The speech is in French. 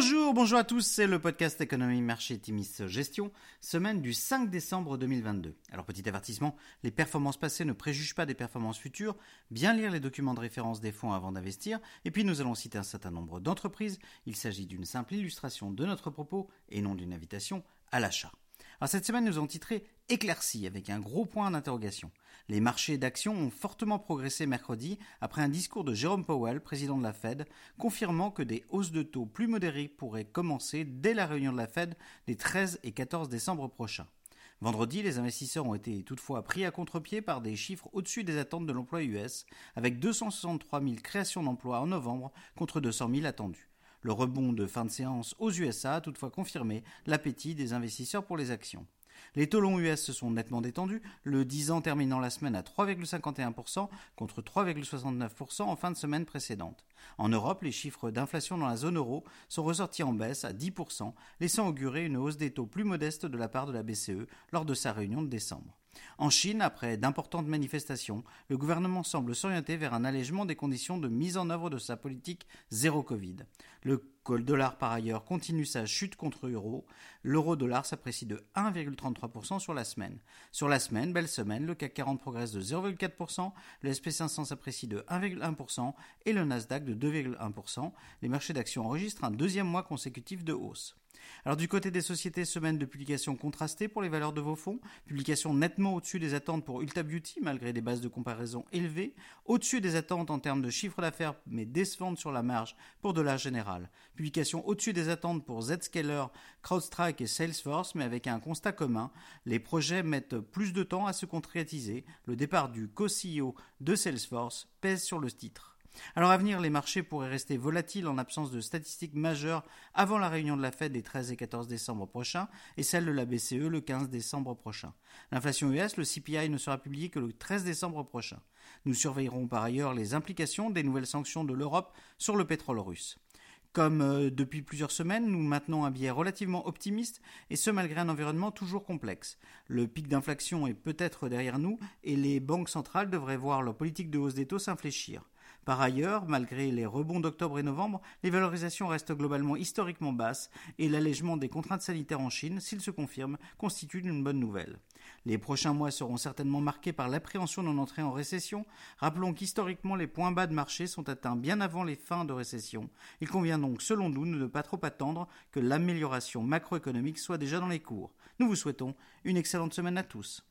Bonjour, bonjour à tous, c'est le podcast Économie, Marché, Timis, Gestion, semaine du 5 décembre 2022. Alors petit avertissement, les performances passées ne préjugent pas des performances futures, bien lire les documents de référence des fonds avant d'investir, et puis nous allons citer un certain nombre d'entreprises, il s'agit d'une simple illustration de notre propos et non d'une invitation à l'achat. Alors cette semaine, nous avons titré éclairci avec un gros point d'interrogation. Les marchés d'actions ont fortement progressé mercredi après un discours de Jérôme Powell, président de la Fed, confirmant que des hausses de taux plus modérées pourraient commencer dès la réunion de la Fed des 13 et 14 décembre prochains. Vendredi, les investisseurs ont été toutefois pris à contre-pied par des chiffres au-dessus des attentes de l'emploi US, avec 263 000 créations d'emplois en novembre contre 200 000 attendus. Le rebond de fin de séance aux USA a toutefois confirmé l'appétit des investisseurs pour les actions. Les taux longs US se sont nettement détendus, le 10 ans terminant la semaine à 3,51% contre 3,69% en fin de semaine précédente. En Europe, les chiffres d'inflation dans la zone euro sont ressortis en baisse à 10%, laissant augurer une hausse des taux plus modeste de la part de la BCE lors de sa réunion de décembre. En Chine, après d'importantes manifestations, le gouvernement semble s'orienter vers un allègement des conditions de mise en œuvre de sa politique zéro Covid. Le dollar, par ailleurs, continue sa chute contre l'euro. L'euro-dollar s'apprécie de 1,33% sur la semaine. Sur la semaine, belle semaine, le CAC 40 progresse de 0,4%, le SP500 s'apprécie de 1,1% et le Nasdaq de 2,1%. Les marchés d'actions enregistrent un deuxième mois consécutif de hausse. Alors du côté des sociétés, semaine de publication contrastée pour les valeurs de vos fonds, publication nettement au-dessus des attentes pour Ulta Beauty malgré des bases de comparaison élevées, au-dessus des attentes en termes de chiffre d'affaires mais décevantes sur la marge pour Dollar Général, publication au-dessus des attentes pour Zscaler, CrowdStrike et Salesforce mais avec un constat commun, les projets mettent plus de temps à se concrétiser, le départ du co-CEO de Salesforce pèse sur le titre. Alors à venir, les marchés pourraient rester volatiles en absence de statistiques majeures avant la réunion de la Fed des 13 et 14 décembre prochains et celle de la BCE le 15 décembre prochain. L'inflation US, le CPI, ne sera publié que le 13 décembre prochain. Nous surveillerons par ailleurs les implications des nouvelles sanctions de l'Europe sur le pétrole russe. Comme euh, depuis plusieurs semaines, nous maintenons un biais relativement optimiste, et ce malgré un environnement toujours complexe. Le pic d'inflation est peut-être derrière nous, et les banques centrales devraient voir leur politique de hausse des taux s'infléchir. Par ailleurs, malgré les rebonds d'octobre et novembre, les valorisations restent globalement historiquement basses et l'allègement des contraintes sanitaires en Chine, s'il se confirme, constitue une bonne nouvelle. Les prochains mois seront certainement marqués par l'appréhension d'en entrer en récession. Rappelons qu'historiquement les points bas de marché sont atteints bien avant les fins de récession. Il convient donc, selon nous, de ne pas trop attendre que l'amélioration macroéconomique soit déjà dans les cours. Nous vous souhaitons une excellente semaine à tous.